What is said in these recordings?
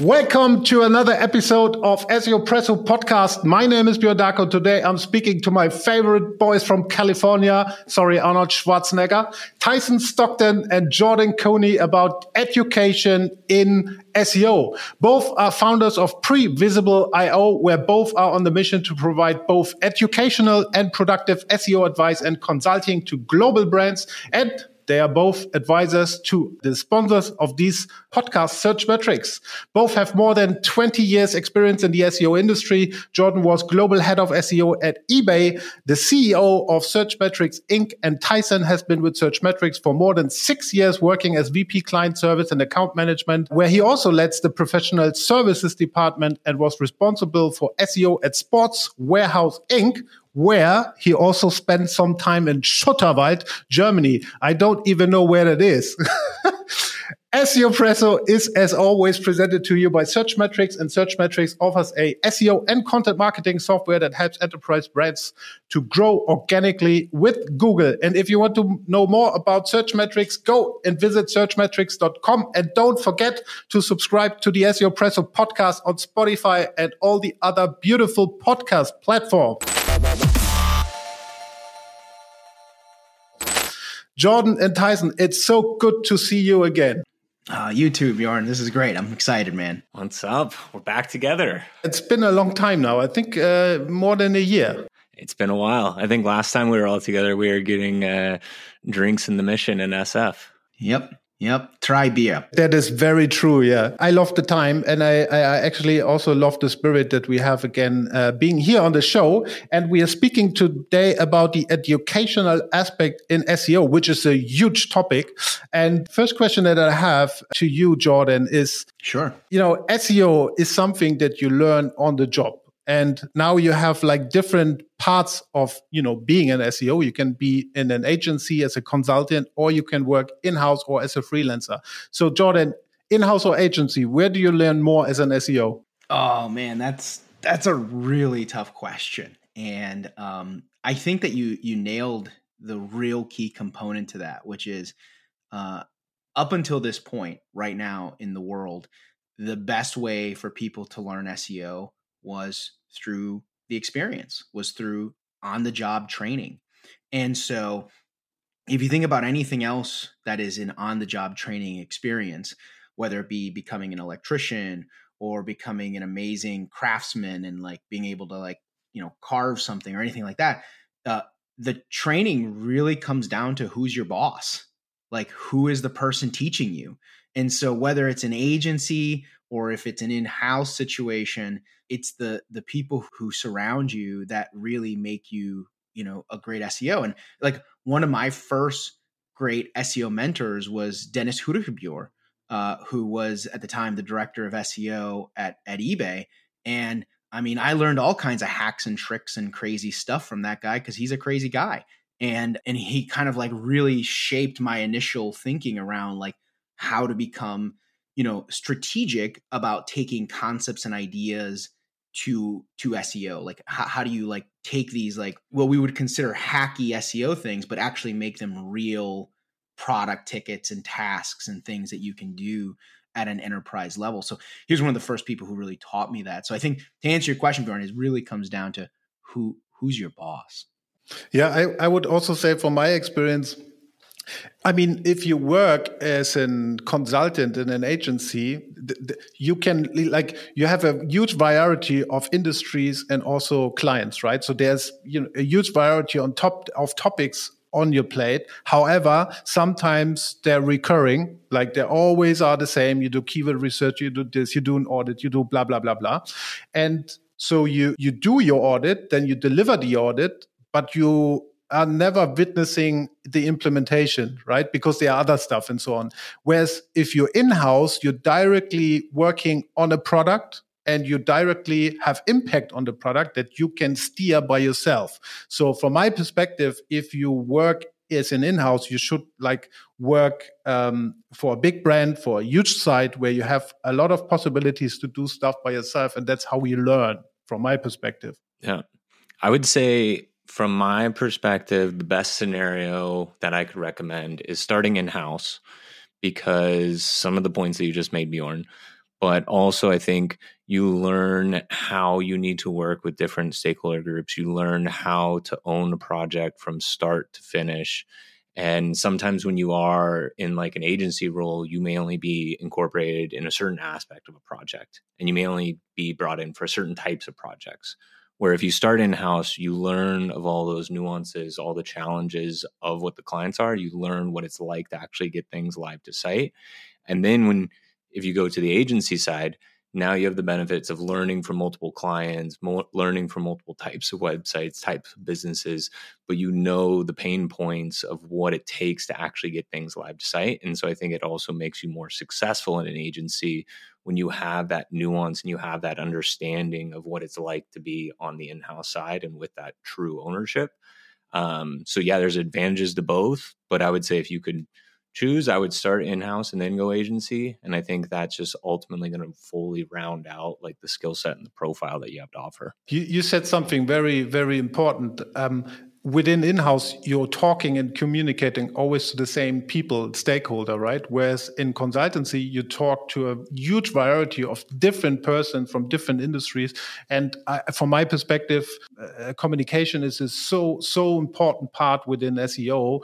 Welcome to another episode of SEO Presso podcast. My name is Björn Darko. Today I'm speaking to my favorite boys from California. Sorry, Arnold Schwarzenegger, Tyson Stockton and Jordan Koene about education in SEO. Both are founders of Previsible.io, where both are on the mission to provide both educational and productive SEO advice and consulting to global brands and they are both advisors to the sponsors of these podcasts, Searchmetrics. Both have more than 20 years experience in the SEO industry. Jordan was global head of SEO at eBay, the CEO of Searchmetrics Inc. And Tyson has been with Searchmetrics for more than six years working as VP client service and account management, where he also leads the professional services department and was responsible for SEO at Sports Warehouse Inc., where he also spent some time in Schutterwald, Germany. I don't even know where that is. SEO Presso is, as always, presented to you by Searchmetrics, and Searchmetrics offers a SEO and content marketing software that helps enterprise brands to grow organically with Google. And if you want to know more about Searchmetrics, go and visit searchmetrics.com. And don't forget to subscribe to the SEO Presso podcast on Spotify and all the other beautiful podcast platforms. Jordan and Tyson, it's so good to see you again. Uh, you too, Bjorn. This is great. I'm excited, man. What's up? We're back together. It's been a long time now. I think uh, more than a year. It's been a while. I think last time we were all together, we were getting uh, drinks in the mission in SF. Yep. Yep, try beer. That is very true. Yeah, I love the time, and I, I actually also love the spirit that we have again uh, being here on the show. And we are speaking today about the educational aspect in SEO, which is a huge topic. And first question that I have to you, Jordan, is sure. You know, SEO is something that you learn on the job and now you have like different parts of you know being an seo you can be in an agency as a consultant or you can work in-house or as a freelancer. So jordan in-house or agency where do you learn more as an seo oh man that's that's a really tough question. And um, i think that you you nailed the real key component to that which is uh, up until this point right now in the world the best way for people to learn seo was through the experience, was through on the job training. And so if you think about anything else that is an on the job training experience, whether it be becoming an electrician or becoming an amazing craftsman and like being able to like, you know, carve something or anything like that, uh, the training really comes down to who's your boss. Like, who is the person teaching you? And so, whether it's an agency or if it's an in-house situation it's the the people who surround you that really make you you know a great seo and like one of my first great seo mentors was dennis Hudegebauer, uh, who was at the time the director of seo at at ebay. And i mean i learned all kinds of hacks and tricks and crazy stuff from that guy because he's a crazy guy. And and he kind of like really shaped my initial thinking around like how to become you know strategic about taking concepts and ideas to to SEO? Like how, how do you like take these like what we would consider hacky SEO things, but actually make them real product tickets and tasks and things that you can do at an enterprise level. So here's one of the first people who really taught me that. So I think to answer your question, Bjorn, it really comes down to who who's your boss. Yeah, I, I would also say from my experience, I mean, if you work as a consultant in an agency, you can like you have a huge variety of industries and also clients, right? So there's you know a huge variety on top of topics on your plate. However, sometimes they're recurring, like they always are the same. You do keyword research, you do this, you do an audit, you do blah blah blah blah, and so you you do your audit, then you deliver the audit, but you are never witnessing the implementation, right? Because there are other stuff and so on. Whereas if you're in house, you're directly working on a product and you directly have impact on the product that you can steer by yourself. So from my perspective, if you work as an in-house, you should like work um, for a big brand, for a huge site where you have a lot of possibilities to do stuff by yourself. And that's how we learn from my perspective. Yeah. I would say from my perspective, the best scenario that I could recommend is starting in house because some of the points that you just made, Bjorn, but also I think you learn how you need to work with different stakeholder groups. You learn how to own a project from start to finish. And sometimes when you are in like an agency role, you may only be incorporated in a certain aspect of a project and you may only be brought in for certain types of projects. Where if you start in house, you learn of all those nuances, all the challenges of what the clients are. You learn what it's like to actually get things live to site. And then when, if you go to the agency side, now you have the benefits of learning from multiple clients learning from multiple types of websites types of businesses but you know the pain points of what it takes to actually get things live to site and so i think it also makes you more successful in an agency when you have that nuance and you have that understanding of what it's like to be on the in-house side and with that true ownership um, so yeah there's advantages to both but i would say if you could choose, I would start in house and then go agency. And I think that's just ultimately going to fully round out like the skill set and the profile that you have to offer. You, you said something very, very important. Um, within in-house you're talking and communicating always to the same people stakeholder right whereas in consultancy you talk to a huge variety of different persons from different industries and I, from my perspective uh, communication is a so so important part within seo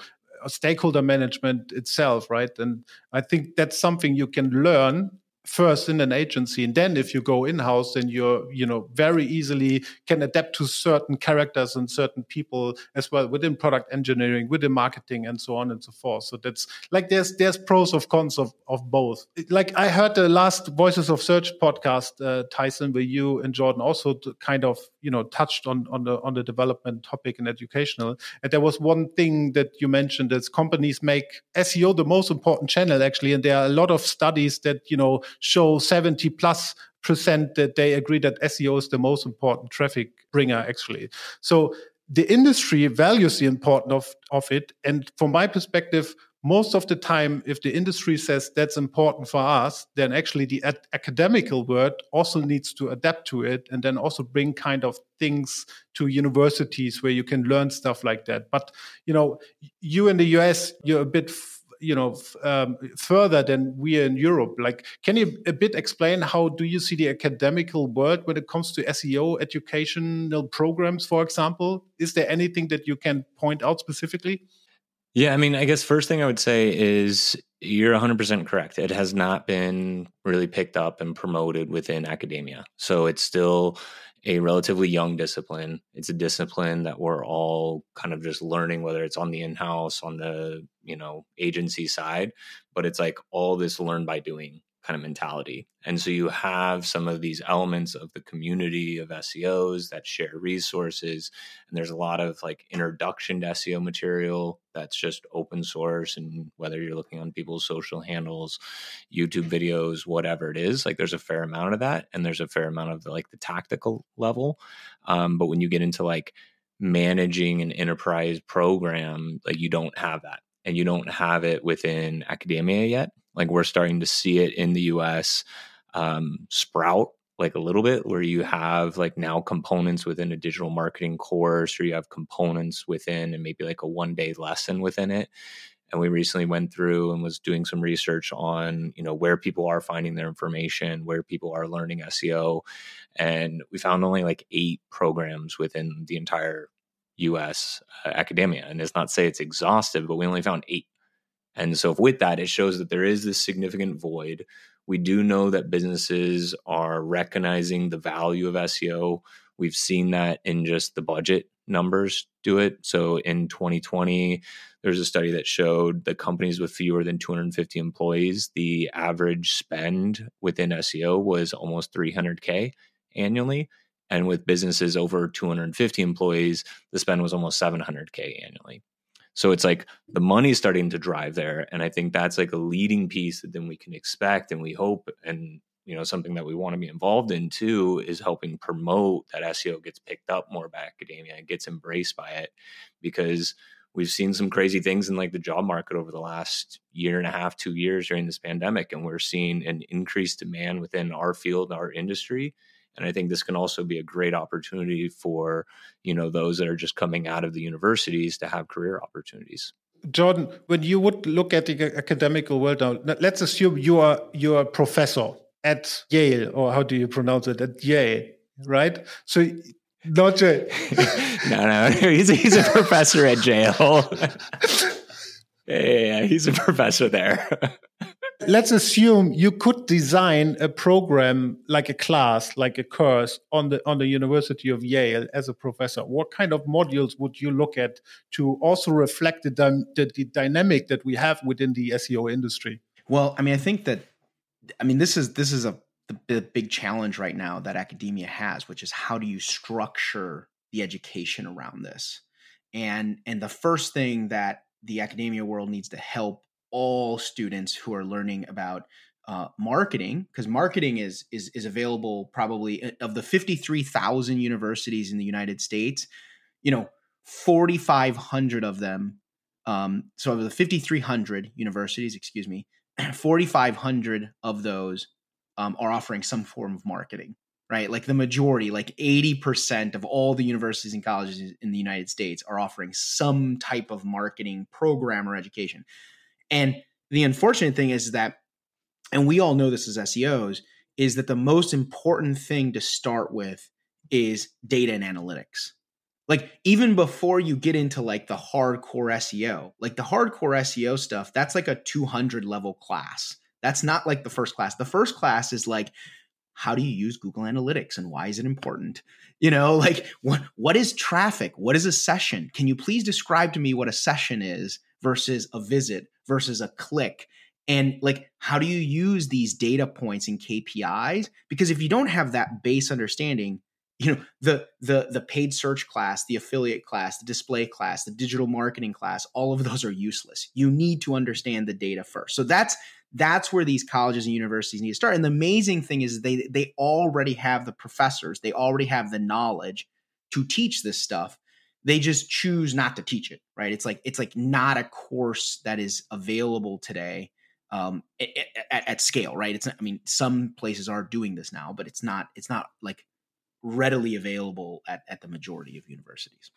stakeholder management itself, right? And I think that's something you can learn first in an agency and then if you go in-house then you're you know very easily can adapt to certain characters and certain people as well within product engineering within marketing and so on and so forth. So that's like there's there's pros of cons of, of both. Like i heard the last voices of search podcast uh, tyson where you and jordan also kind of you know touched on on the on the development topic and educational and there was one thing that you mentioned that companies make seo the most important channel actually and there are a lot of studies that you know show 70 plus percent that they agree that SEO is the most important traffic bringer, actually. So the industry values the importance of, of it. And from my perspective, most of the time, if the industry says that's important for us, then actually the ad- academical world also needs to adapt to it and then also bring kind of things to universities where you can learn stuff like that. But, you know, you in the US, you're a bit you know um, further than we are in Europe. Like, can you a bit explain how do you see the academical world when it comes to SEO educational programs, for example? Is there anything that you can point out specifically? Yeah, I mean, I guess first thing I would say is you're 100% correct. It has not been really picked up and promoted within academia. So it's still a relatively young discipline. It's a discipline that we're all kind of just learning, whether it's on the in-house, on the you know agency side, but it's like all this learn by doing kind of mentality. And so you have some of these elements of the community of SEOs that share resources. And there's a lot of like introduction to SEO material that's just open source. And whether you're looking on people's social handles, YouTube videos, whatever it is, like there's a fair amount of that. And there's a fair amount of the, like the tactical level. Um, but when you get into like managing an enterprise program, like you don't have that. And you don't have it within academia yet like we're starting to see it in the US um, sprout like a little bit where you have like now components within a digital marketing course or you have components within and maybe like a one day lesson within it. And we recently went through and was doing some research on you know where people are finding their information where people are learning seo and we found only like eight programs within the entire us uh, academia. And it's not say it's exhaustive but we only found eight and so, with that, it shows that there is this significant void. We do know that businesses are recognizing the value of SEO. We've seen that in just the budget numbers do it. So, in 2020, there's a study that showed the companies with fewer than 250 employees, the average spend within SEO was almost 300K annually. And with businesses over 250 employees, the spend was almost 700K annually. So it's like the money's starting to drive there. And I think that's like a leading piece that then we can expect and we hope and you know something that we want to be involved in too is helping promote that SEO gets picked up more by academia and gets embraced by it because we've seen some crazy things in like the job market over the last year and a half, two years during this pandemic, and we're seeing an increased demand within our field, our industry, and i think this can also be a great opportunity for you know those that are just coming out of the universities to have career opportunities jordan when you would look at the academic world now let's assume you are you're a professor at Yale, or how do you pronounce it? At Yale, right? So not Yale. no, no, he's a, he's a professor at Yale. yeah, he's a professor there let's assume you could design a program like a class like a course on the on the university of yale as a professor. What kind of modules would you look at to also reflect the, the, the dynamic that we have within the seo industry? Well i mean i think that i mean this is this is a the big challenge right now that academia has which is how do you structure the education around this? And and the first thing that the academia world needs to help all students who are learning about uh, marketing because marketing is is is available probably uh, of the 53,000 universities in the United States you know 4500 of them um, so of the 5300 universities excuse me 4500 of those um, are offering some form of marketing right? Like the majority like 80% of all the universities and colleges in the United States are offering some type of marketing program or education and the unfortunate thing is that, and we all know this as SEOs, is that the most important thing to start with is data and analytics. Like even before you get into like the hardcore SEO, like the hardcore SEO stuff, that's like a 200 level class. That's not like the first class. The first class is like how do you use Google Analytics and why is it important? You know, like what what is traffic? What is a session? Can you please describe to me what a session is versus a visit versus a click. And like how do you use these data points and kpis because if you don't have that base understanding you know the the the paid search class the affiliate class the display class the digital marketing class all of those are useless. You need to understand the data first. So that's that's where these colleges and universities need to start. And the amazing thing is they they already have the professors they already have the knowledge to teach this stuff they just choose not to teach it right? It's like it's like not a course that is available today um, at, at, scale right? It's not, i mean some places are doing this now but it's not it's not like readily available at, at the majority of universities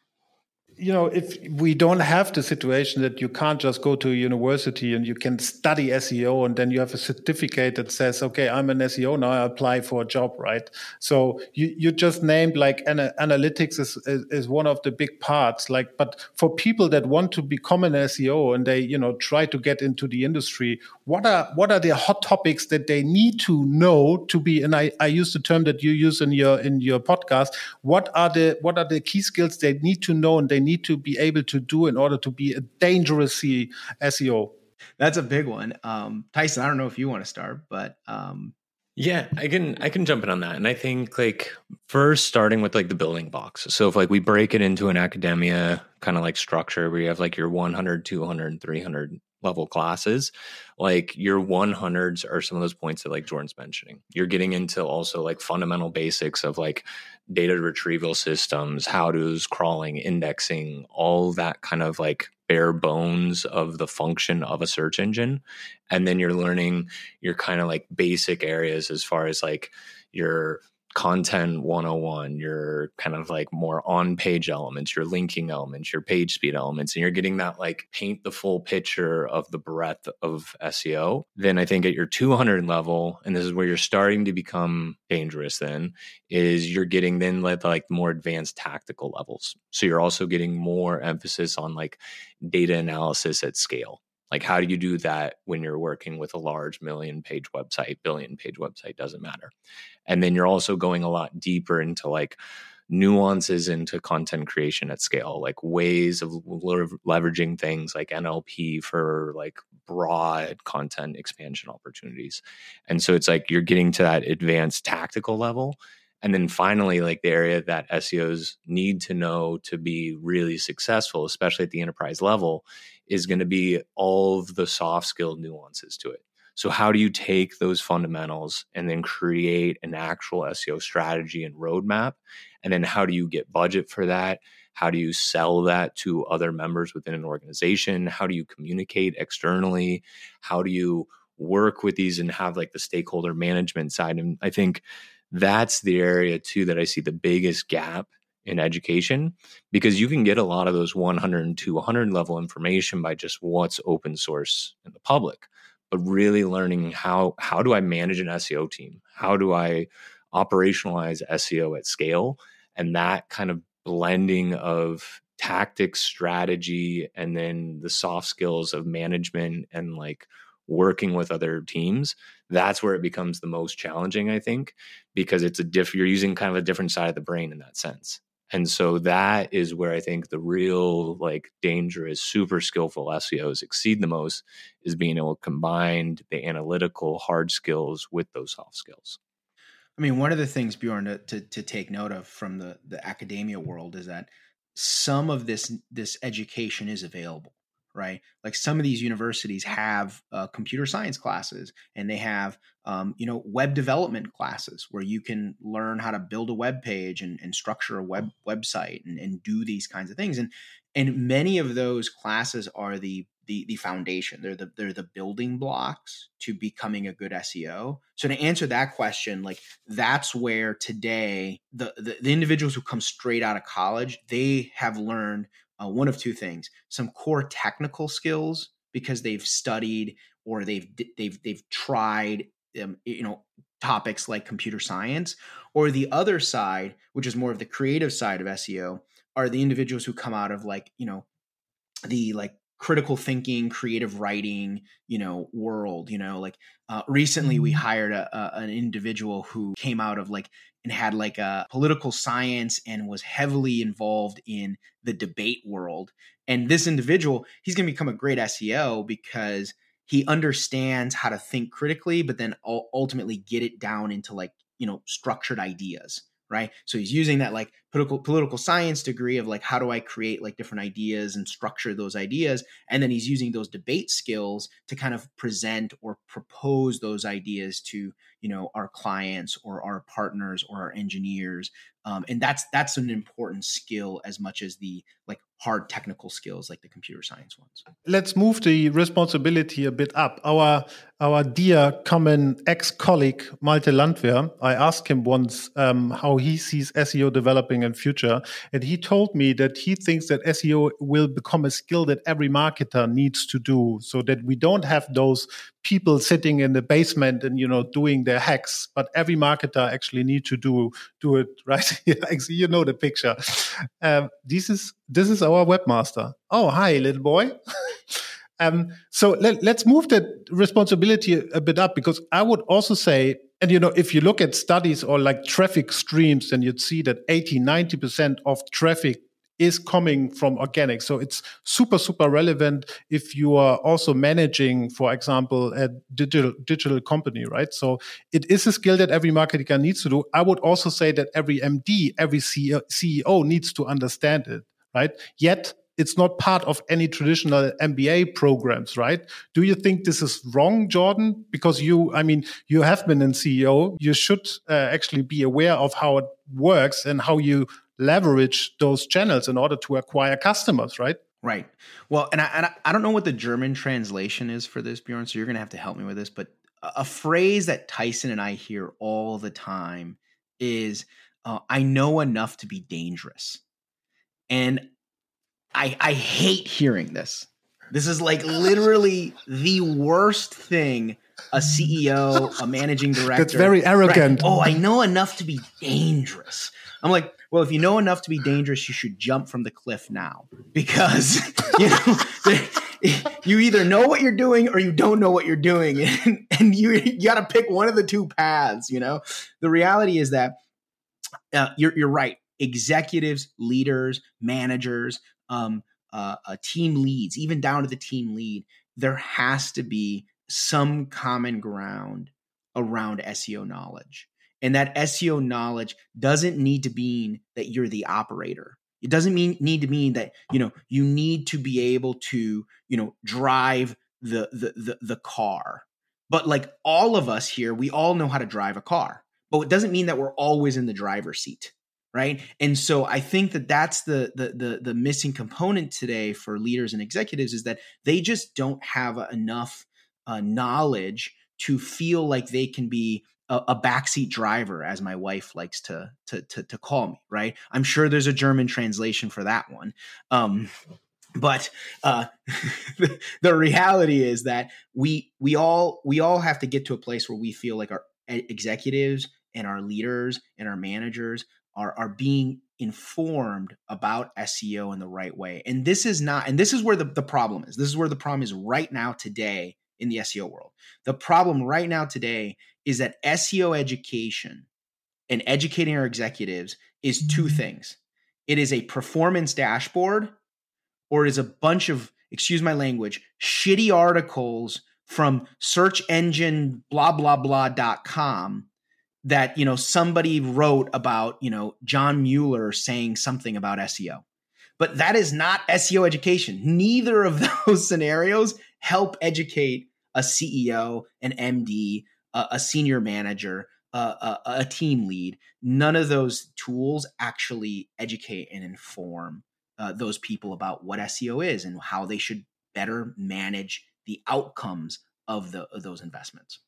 you know, if we don't have the situation that you can't just go to a university and you can study SEO and then you have a certificate that says, okay, I'm an SEO now, I apply for a job, right? So you, you just named like ana- analytics is, is, is one of the big parts. Like, but for people that want to become an SEO and they, you know, try to get into the industry, what are what are the hot topics that they need to know to be? And I, I use the term that you use in your in your podcast. What are the what are the key skills they need to know and they need to be able to do in order to be a dangerous SEO? That's a big one. Um, Tyson, I don't know if you want to start, but um, yeah, I can I can jump in on that. And I think like first starting with like the building blocks. So if like we break it into an academia kind of like structure where you have like your 100, 200, 300 level classes, like your 100s are some of those points that like Jordan's mentioning. You're getting into also like fundamental basics of like data retrieval systems, how does crawling, indexing, all that kind of like bare bones of the function of a search engine. And then you're learning your kind of like basic areas as far as like your content 101 your kind of like more on page elements your linking elements your page speed elements and you're getting that like paint the full picture of the breadth of seo then i think at your 200 level and this is where you're starting to become dangerous then is you're getting then like, like more advanced tactical levels. So you're also getting more emphasis on like data analysis at scale like, how do you do that when you're working with a large million page website, billion page website? Doesn't matter. And then you're also going a lot deeper into like nuances into content creation at scale, like ways of leveraging things like NLP for like broad content expansion opportunities. And so it's like you're getting to that advanced tactical level. And then finally, like the area that SEOs need to know to be really successful, especially at the enterprise level, is going to be all of the soft skill nuances to it. So, how do you take those fundamentals and then create an actual SEO strategy and roadmap? And then, how do you get budget for that? How do you sell that to other members within an organization? How do you communicate externally? How do you work with these and have like the stakeholder management side? And I think that's the area too that I see the biggest gap in education because you can get a lot of those 100 and 200 level information by just what's open source in the public but really learning how how do I manage an SEO team? How do I operationalize SEO at scale? And that kind of blending of tactics, strategy, and then the soft skills of management and like working with other teams that's where it becomes the most challenging i think because it's a diff you're using kind of a different side of the brain in that sense. And so that is where i think the real like dangerous super skillful seos exceed the most is being able to combine the analytical hard skills with those soft skills. I mean one of the things bjorn to, to, to take note of from the the academia world is that some of this this education is available right like some of these universities have uh, computer science classes and they have um, you know web development classes where you can learn how to build a web page and, and structure a web website and, and do these kinds of things and and many of those classes are the the the foundation. They're the they're the building blocks to becoming a good SEO. So to answer that question, like that's where today the the, the individuals who come straight out of college, they have learned uh, one of two things: some core technical skills because they've studied or they've they've they've tried um, you know topics like computer science, or the other side, which is more of the creative side of SEO, are the individuals who come out of like you know the like critical thinking creative writing you know world you know like uh, recently we mm-hmm. hired a, a, an individual who came out of like and had like a political science and was heavily involved in the debate world. And this individual he's going to become a great seo because he understands how to think critically but then ultimately get it down into like you know structured ideas right? So he's using that like political political science degree of like how do i create like different ideas and structure those ideas and then he's using those debate skills to kind of present or propose those ideas to you know our clients or our partners or our engineers um, and that's that's an important skill as much as the like hard technical skills like the computer science ones. Let's move the responsibility a bit up. Our our dear common ex-colleague Malte Landwehr, I asked him once um, how he sees SEO developing in future, and he told me that he thinks that SEO will become a skill that every marketer needs to do, so that we don't have those people sitting in the basement and you know doing their hacks. But every marketer actually need to do do it right? You know the picture. Um, this is this is our webmaster. Oh hi little boy. Um, so let, let's move that responsibility a bit up because i would also say and you know if you look at studies or like traffic streams then you'd see that 80 90% of traffic is coming from organic. So it's super, super relevant if you are also managing, for example, a digital digital company, right? So it is a skill that every marketer needs to do. I would also say that every MD, every CEO needs to understand it, right? Yet it's not part of any traditional MBA programs, right? Do you think this is wrong, Jordan? Because you, I mean, you have been in CEO. You should uh, actually be aware of how it works and how you leverage those channels in order to acquire customers, right? Right. Well, and I, and I don't know what the German translation is for this, Bjorn. So you're going to have to help me with this. But a phrase that Tyson and I hear all the time is, uh, "I know enough to be dangerous," and I I hate hearing this. This is like literally the worst thing a CEO, a managing director. That's very arrogant. Right? Oh, I know enough to be dangerous. I'm like, well, if you know enough to be dangerous, you should jump from the cliff now because you know you either know what you're doing or you don't know what you're doing, and, and you, you got to pick one of the two paths. You know, the reality is that uh, you're you're right. Executives, leaders, managers, um, uh, uh, team leads, even down to the team lead, there has to be some common ground around SEO knowledge. And that SEO knowledge doesn't need to mean that you're the operator. It doesn't mean need to mean that, you know, you need to be able to, you know, drive the the the, the car. But like all of us here, we all know how to drive a car. But it doesn't mean that we're always in the driver's seat right and so i think that that's the, the the the, missing component today for leaders and executives is that they just don't have enough uh, knowledge to feel like they can be a, a backseat driver, as my wife likes to, to, to to call me. Right? I'm sure there's a German translation for that one. Um, but uh, the reality is that we we all we all have to get to a place where we feel like our executives and our leaders and our managers are are being informed about SEO in the right way. And this is not, and this is where the, the problem is. This is where the problem is right now today in the SEO world. The problem right now today is that SEO education and educating our executives is two mm-hmm. things. It is a performance dashboard or it is a bunch of, excuse my language, shitty articles from search engine blah blah blah.com that you know somebody wrote about you know John Mueller saying something about SEO. But that is not SEO education. Neither of those scenarios help educate a CEO, an MD, a, a senior manager, a, a, a team lead. None of those tools actually educate and inform uh, those people about what SEO is and how they should better manage the outcomes of the of those investments.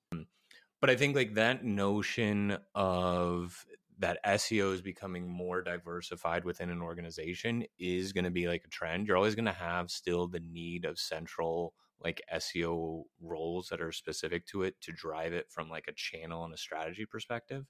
But I think like that notion of that SEO is becoming more diversified within an organization is going to be like a trend. You're always going to have still the need of central like SEO roles that are specific to it to drive it from like a channel and a strategy perspective.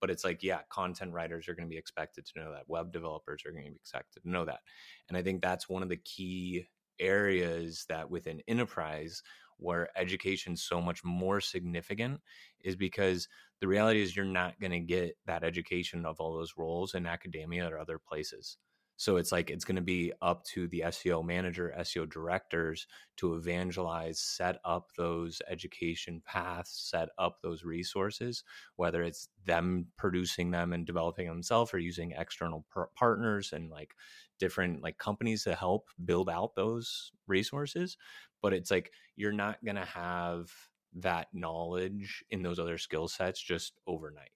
But it's like, yeah, content writers are going to be expected to know that. Web developers are going to be expected to know that. And I think that's one of the key areas that within enterprise where education's so much more significant is because the reality is you're not going to get that education of all those roles in academia or other places. So it's like it's going to be up to the SEO manager, SEO directors to evangelize, set up those education paths, set up those resources, whether it's them producing them and developing themselves or using external par- partners and like different like companies to help build out those resources but it's like you're not going to have that knowledge in those other skill sets just overnight.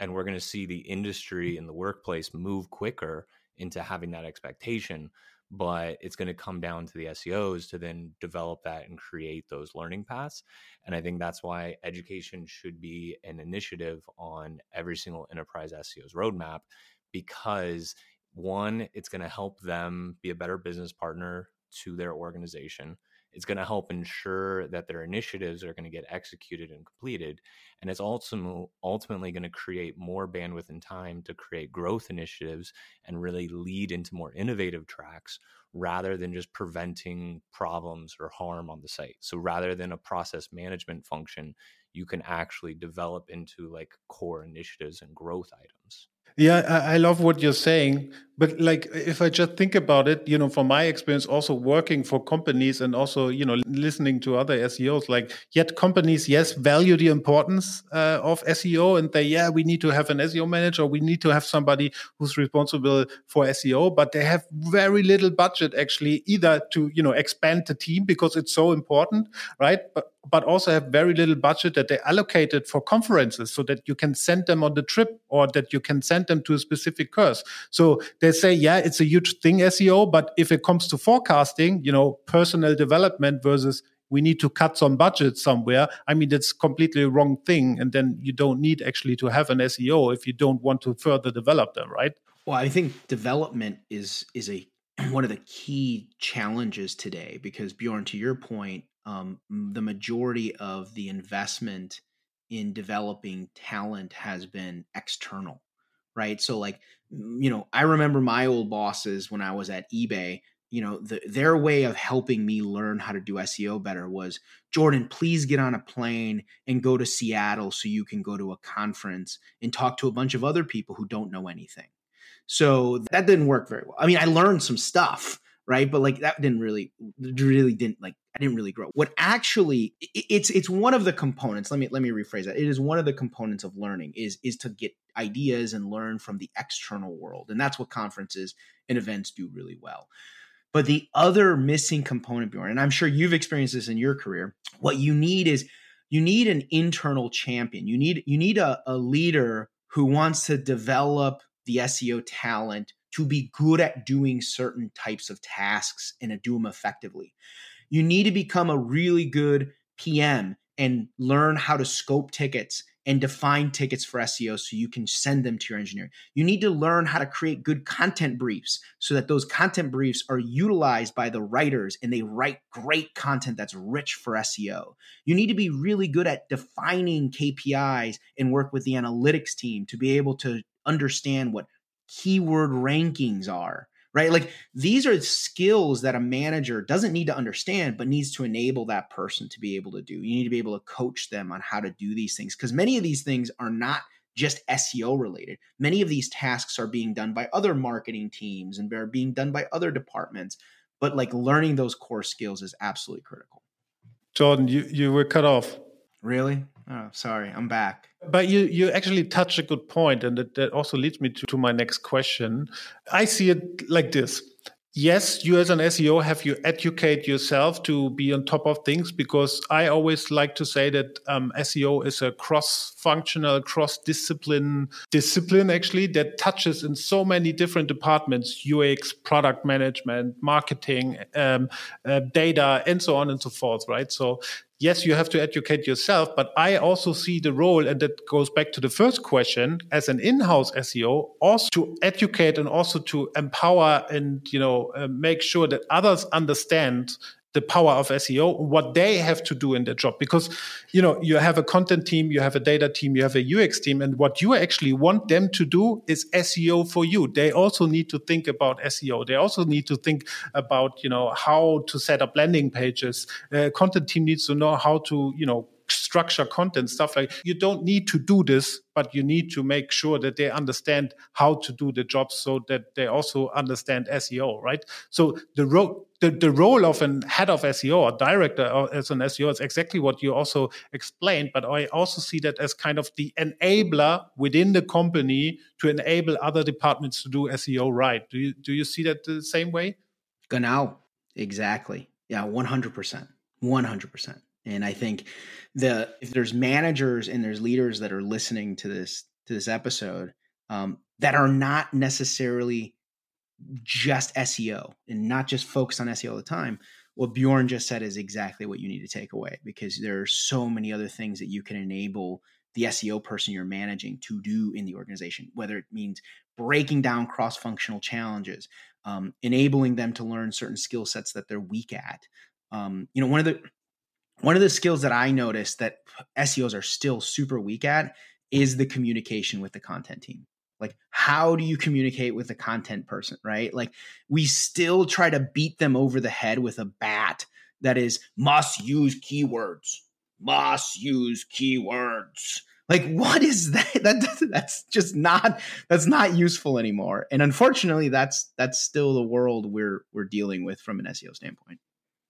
And we're going to see the industry and the workplace move quicker into having that expectation. But it's going to come down to the SEOs to then develop that and create those learning paths. And I think that's why education should be an initiative on every single enterprise SEO's roadmap because one, it's going to help them be a better business partner to their organization it's going to help ensure that their initiatives are going to get executed and completed. And it's also ultimately going to create more bandwidth and time to create growth initiatives and really lead into more innovative tracks rather than just preventing problems or harm on the site. So rather than a process management function, you can actually develop into like core initiatives and growth items. Yeah, I, I love what you're saying. But like, if I just think about it, you know, from my experience, also working for companies and also, you know, listening to other SEOs, like, yet companies, yes, value the importance uh, of SEO and they, yeah, we need to have an SEO manager, we need to have somebody who's responsible for SEO, but they have very little budget actually either to, you know, expand the team because it's so important, right? But, but also have very little budget that they allocated for conferences so that you can send them on the trip or that you can send them to a specific course. So they say, yeah, it's a huge thing, SEO, but if it comes to forecasting, you know, personal development versus we need to cut some budget somewhere. I mean, that's completely wrong thing. And then you don't need actually to have an SEO if you don't want to further develop them, right? Well, I think development is is a one of the key challenges today because Bjorn, to your point, um, the majority of the investment in developing talent has been external right? So like, you know, I remember my old bosses when I was at eBay, you know, the, their way of helping me learn how to do SEO better was Jordan, please get on a plane and go to Seattle so you can go to a conference and talk to a bunch of other people who don't know anything. So that didn't work very well. I mean, I learned some stuff, right? But like that didn't really, really didn't like I didn't really grow. What actually it's it's one of the components. Let me let me rephrase that. It is one of the components of learning is is to get ideas and learn from the external world. And that's what conferences and events do really well. But the other missing component, Bjorn, and I'm sure you've experienced this in your career, what you need is you need an internal champion. You need you need a, a leader who wants to develop the SEO talent to be good at doing certain types of tasks and to do them effectively. You need to become a really good PM and learn how to scope tickets and define tickets for SEO so you can send them to your engineer. You need to learn how to create good content briefs so that those content briefs are utilized by the writers and they write great content that's rich for SEO. You need to be really good at defining KPIs and work with the analytics team to be able to understand what keyword rankings are right? Like these are skills that a manager doesn't need to understand, but needs to enable that person to be able to do. You need to be able to coach them on how to do these things because many of these things are not just SEO related. Many of these tasks are being done by other marketing teams and they're being done by other departments. But like learning those core skills is absolutely critical. Jordan, you, you were cut off. Really? Oh, sorry, I'm back. But you you actually touch a good point, and that, that also leads me to, to my next question. I see it like this yes, you as an SEO have you educate yourself to be on top of things because I always like to say that um, SEO is a cross-functional, cross-discipline discipline actually that touches in so many different departments: UX, product management, marketing, um, uh, data, and so on and so forth. Right. So yes, you have to educate yourself, but I also see the role, and that goes back to the first question, as an in-house SEO, also to educate and also to empower and you know uh, make sure that others understand the power of SEO, what they have to do in their job. Because, you know, you have a content team, you have a data team, you have a UX team, and what you actually want them to do is SEO for you. They also need to think about SEO. They also need to think about, you know, how to set up landing pages. Uh, content team needs to know how to, you know, structure content stuff like you don't need to do this but you need to make sure that they understand how to do the job so that they also understand seo right so the role the, the role of an head of SEO or director as an SEO is exactly what you also explained, but I also see that as kind of the enabler within the company to enable other departments to do SEO right. Do you do you see that the same way? Genau, exactly. Yeah, one hundred percent, one hundred percent. And I think the if there's managers and there's leaders that are listening to this to this episode um, that are not necessarily just SEO and not just focus on SEO all the time, what Bjorn just said is exactly what you need to take away because there are so many other things that you can enable the SEO person you're managing to do in the organization, whether it means breaking down cross functional challenges, um, enabling them to learn certain skill sets that they're weak at. Um, you know, one of the one of the skills that I noticed that SEOs are still super weak at is the communication with the content team. Like, how do you communicate with a content person, right? Like, we still try to beat them over the head with a bat that is must use keywords, must use keywords. Like, what is that? that that's just not that's not useful anymore. And unfortunately, that's that's still the world we're we're dealing with from an SEO standpoint.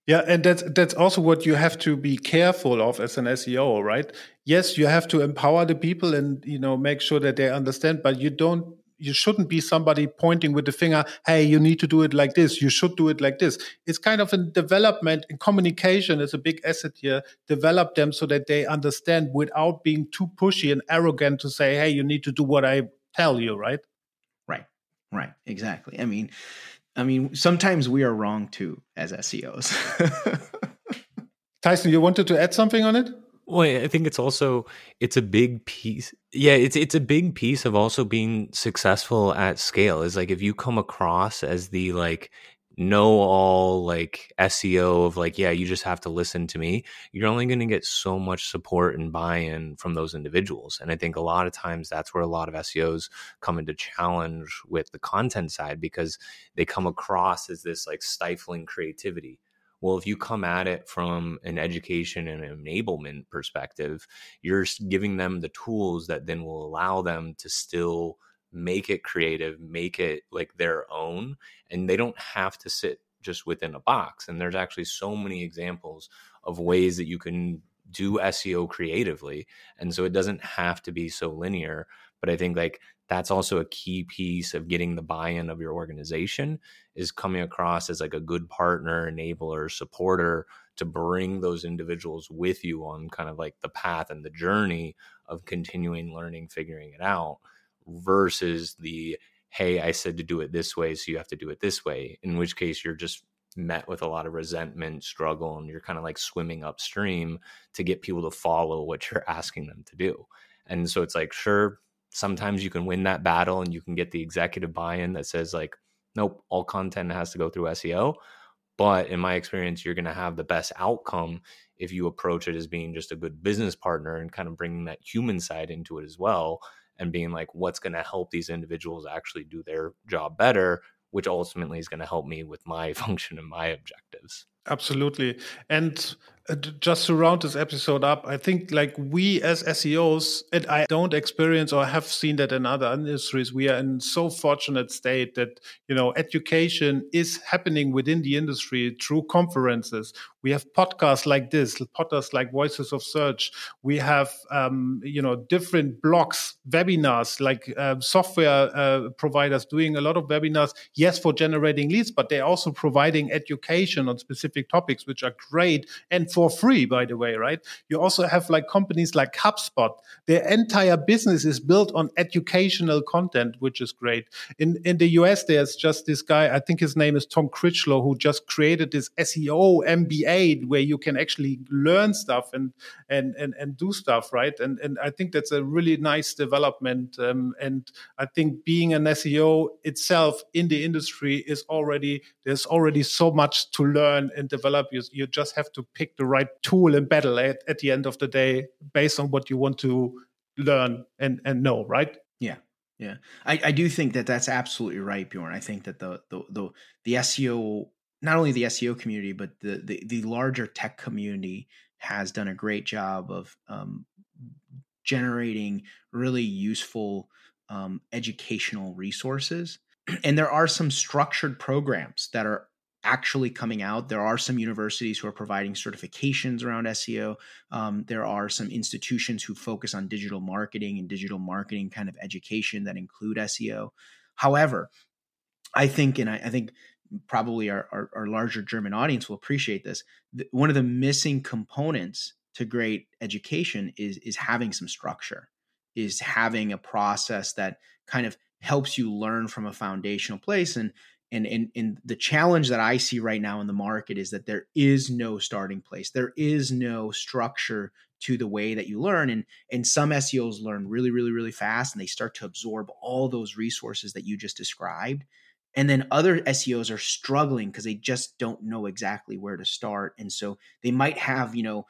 Yeah, and that's that's also what you have to be careful of as an SEO, right? Yes, you have to empower the people and you know make sure that they understand, but you don't you shouldn't be somebody pointing with the finger, hey, you need to do it like this, you should do it like this. It's kind of in development and communication is a big asset here. Develop them so that they understand without being too pushy and arrogant to say, hey, you need to do what I tell you, right? Right. Right. Exactly. I mean, I mean, sometimes we are wrong too as SEOs. Tyson, you wanted to add something on it? Well, I think it's also it's a big piece. Yeah, it's it's a big piece of also being successful at scale. Is like if you come across as the like know all like SEO of like, yeah, you just have to listen to me, you're only going to get so much support and buy in from those individuals. And I think a lot of times that's where a lot of SEOs come into challenge with the content side because they come across as this like stifling creativity. Well, if you come at it from an education and enablement perspective, you're giving them the tools that then will allow them to still make it creative, make it like their own, and they don't have to sit just within a box. And there's actually so many examples of ways that you can do SEO creatively. And so it doesn't have to be so linear. But I think like that's also a key piece of getting the buy-in of your organization is coming across as like a good partner, enabler, supporter to bring those individuals with you on kind of like the path and the journey of continuing learning, figuring it out versus the hey i said to do it this way so you have to do it this way in which case you're just met with a lot of resentment struggle and you're kind of like swimming upstream to get people to follow what you're asking them to do And so it's like, sure, sometimes you can win that battle and you can get the executive buy-in that says like, nope, all content has to go through SEO. But in my experience, you're going to have the best outcome if you approach it as being just a good business partner and kind of bringing that human side into it as well and being like, what's going to help these individuals actually do their job better, which ultimately is going to help me with my function and my objectives. Absolutely. And uh, just to round this episode up, I think like we as SEOs, and I don't experience or have seen that in other industries, we are in so fortunate state that, you know, education is happening within the industry through conferences. We have podcasts like this, podcasts like Voices of Search. We have, um, you know, different blogs, webinars, like uh, software uh, providers doing a lot of webinars, yes, for generating leads, but they're also providing education on specific topics, which are great. And for free, by the way, right? You also have like companies like HubSpot. Their entire business is built on educational content, which is great. In in the US, there's just this guy, I think his name is Tom Critchlow, who just created this SEO MBA where you can actually learn stuff and and and, and do stuff, right? And and I think that's a really nice development. Um, and I think being an SEO itself in the industry is already there's already so much to learn and develop. You, you just have to pick the the right tool in battle at, at the end of the day based on what you want to learn and and know right? Yeah. Yeah. I i do think that that's absolutely right bjorn. I think that the the the, the seo not only the seo community but the, the the larger tech community has done a great job of um, generating really useful um, educational resources. And there are some structured programs that are actually coming out. There are some universities who are providing certifications around SEO. Um, there are some institutions who focus on digital marketing and digital marketing kind of education that include SEO. However, I think, and I, I think probably our, our, our, larger German audience will appreciate this. one of the missing components to great education is is having some structure, is having a process that kind of helps you learn from a foundational place and and, and and the challenge that I see right now in the market is that there is no starting place. There is no structure to the way that you learn. And and some SEOs learn really, really, really fast and they start to absorb all those resources that you just described. And then other SEOs are struggling because they just don't know exactly where to start. And so they might have, you know,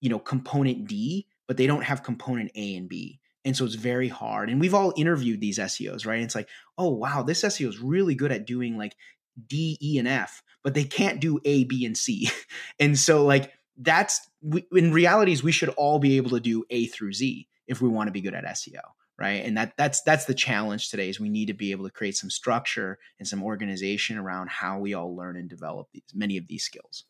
you know, component D, but they don't have component A and B. And so it's very hard. And we've all interviewed these SEOs, right? And it's like, oh, wow, this SEO is really good at doing like D, E, and F, but they can't do A, B, and C. and so, like, that's we, in realities, we should all be able to do A through Z if we want to be good at SEO right and that that's that's the challenge today is we need to be able to create some structure and some organization around how we all learn and develop these many of these skills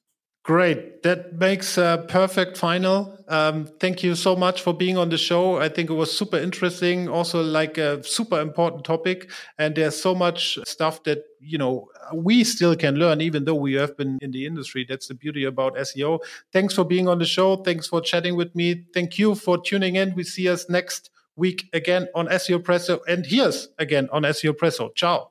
Great. That makes a perfect final. Um, thank you so much for being on the show. I think it was super interesting, also like a super important topic. And there's so much stuff that, you know, we still can learn, even though we have been in the industry. That's the beauty about SEO. Thanks for being on the show. Thanks for chatting with me. Thank you for tuning in. We see us next week again on SEO Presso and here's again on SEO Presso. Ciao.